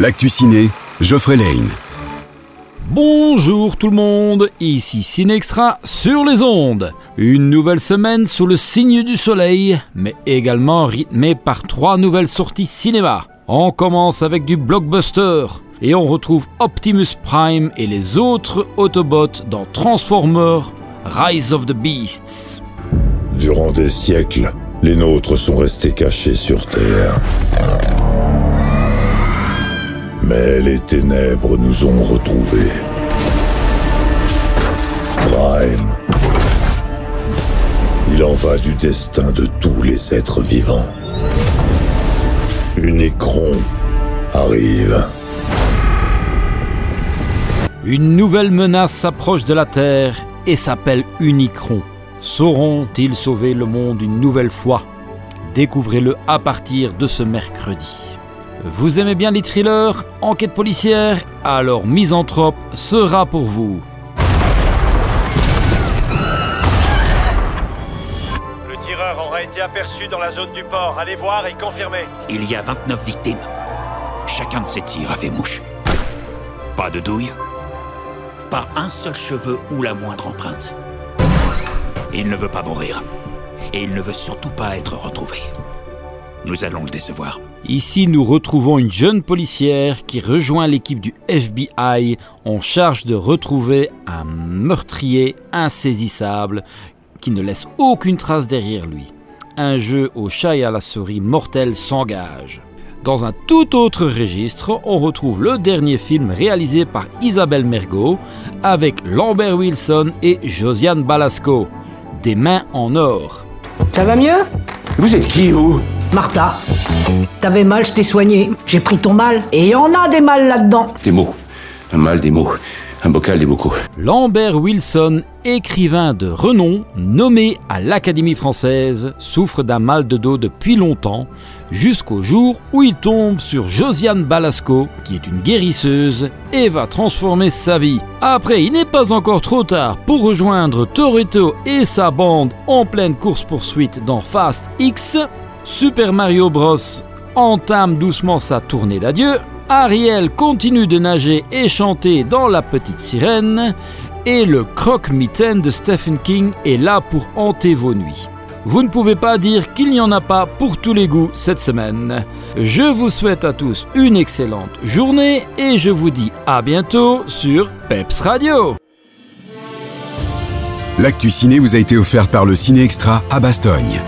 L'actu ciné, Geoffrey Lane. Bonjour tout le monde, ici Ciné Extra sur les ondes. Une nouvelle semaine sous le signe du soleil, mais également rythmée par trois nouvelles sorties cinéma. On commence avec du blockbuster et on retrouve Optimus Prime et les autres Autobots dans Transformers Rise of the Beasts. Durant des siècles, les nôtres sont restés cachés sur Terre. Mais les ténèbres nous ont retrouvés. Prime. Il en va du destin de tous les êtres vivants. Unicron arrive. Une nouvelle menace s'approche de la Terre et s'appelle Unicron. Sauront-ils sauver le monde une nouvelle fois? Découvrez-le à partir de ce mercredi. Vous aimez bien les thrillers, enquête policière? Alors Misanthrope sera pour vous. Le tireur aura été aperçu dans la zone du port. Allez voir et confirmer. Il y a 29 victimes. Chacun de ces tirs a fait mouche. Pas de douille. Pas un seul cheveu ou la moindre empreinte. Il ne veut pas mourir. Et il ne veut surtout pas être retrouvé. Nous allons le décevoir. Ici, nous retrouvons une jeune policière qui rejoint l'équipe du FBI en charge de retrouver un meurtrier insaisissable qui ne laisse aucune trace derrière lui. Un jeu au chat et à la souris mortel s'engage. Dans un tout autre registre, on retrouve le dernier film réalisé par Isabelle Mergot avec Lambert Wilson et Josiane Balasco. Des mains en or. Ça va mieux? Vous êtes qui, vous? Martha, t'avais mal, je t'ai soigné. J'ai pris ton mal. Et y en a des mal là-dedans. Des mots. Un mal, des mots. Un bocal, des bocaux. Lambert Wilson, écrivain de renom, nommé à l'Académie française, souffre d'un mal de dos depuis longtemps, jusqu'au jour où il tombe sur Josiane Balasco, qui est une guérisseuse, et va transformer sa vie. Après, il n'est pas encore trop tard pour rejoindre Toretto et sa bande en pleine course-poursuite dans Fast X. Super Mario Bros entame doucement sa tournée d'adieu. Ariel continue de nager et chanter dans La Petite Sirène. Et le croque-mitaine de Stephen King est là pour hanter vos nuits. Vous ne pouvez pas dire qu'il n'y en a pas pour tous les goûts cette semaine. Je vous souhaite à tous une excellente journée et je vous dis à bientôt sur Peps Radio. L'actu ciné vous a été offert par le Ciné Extra à Bastogne.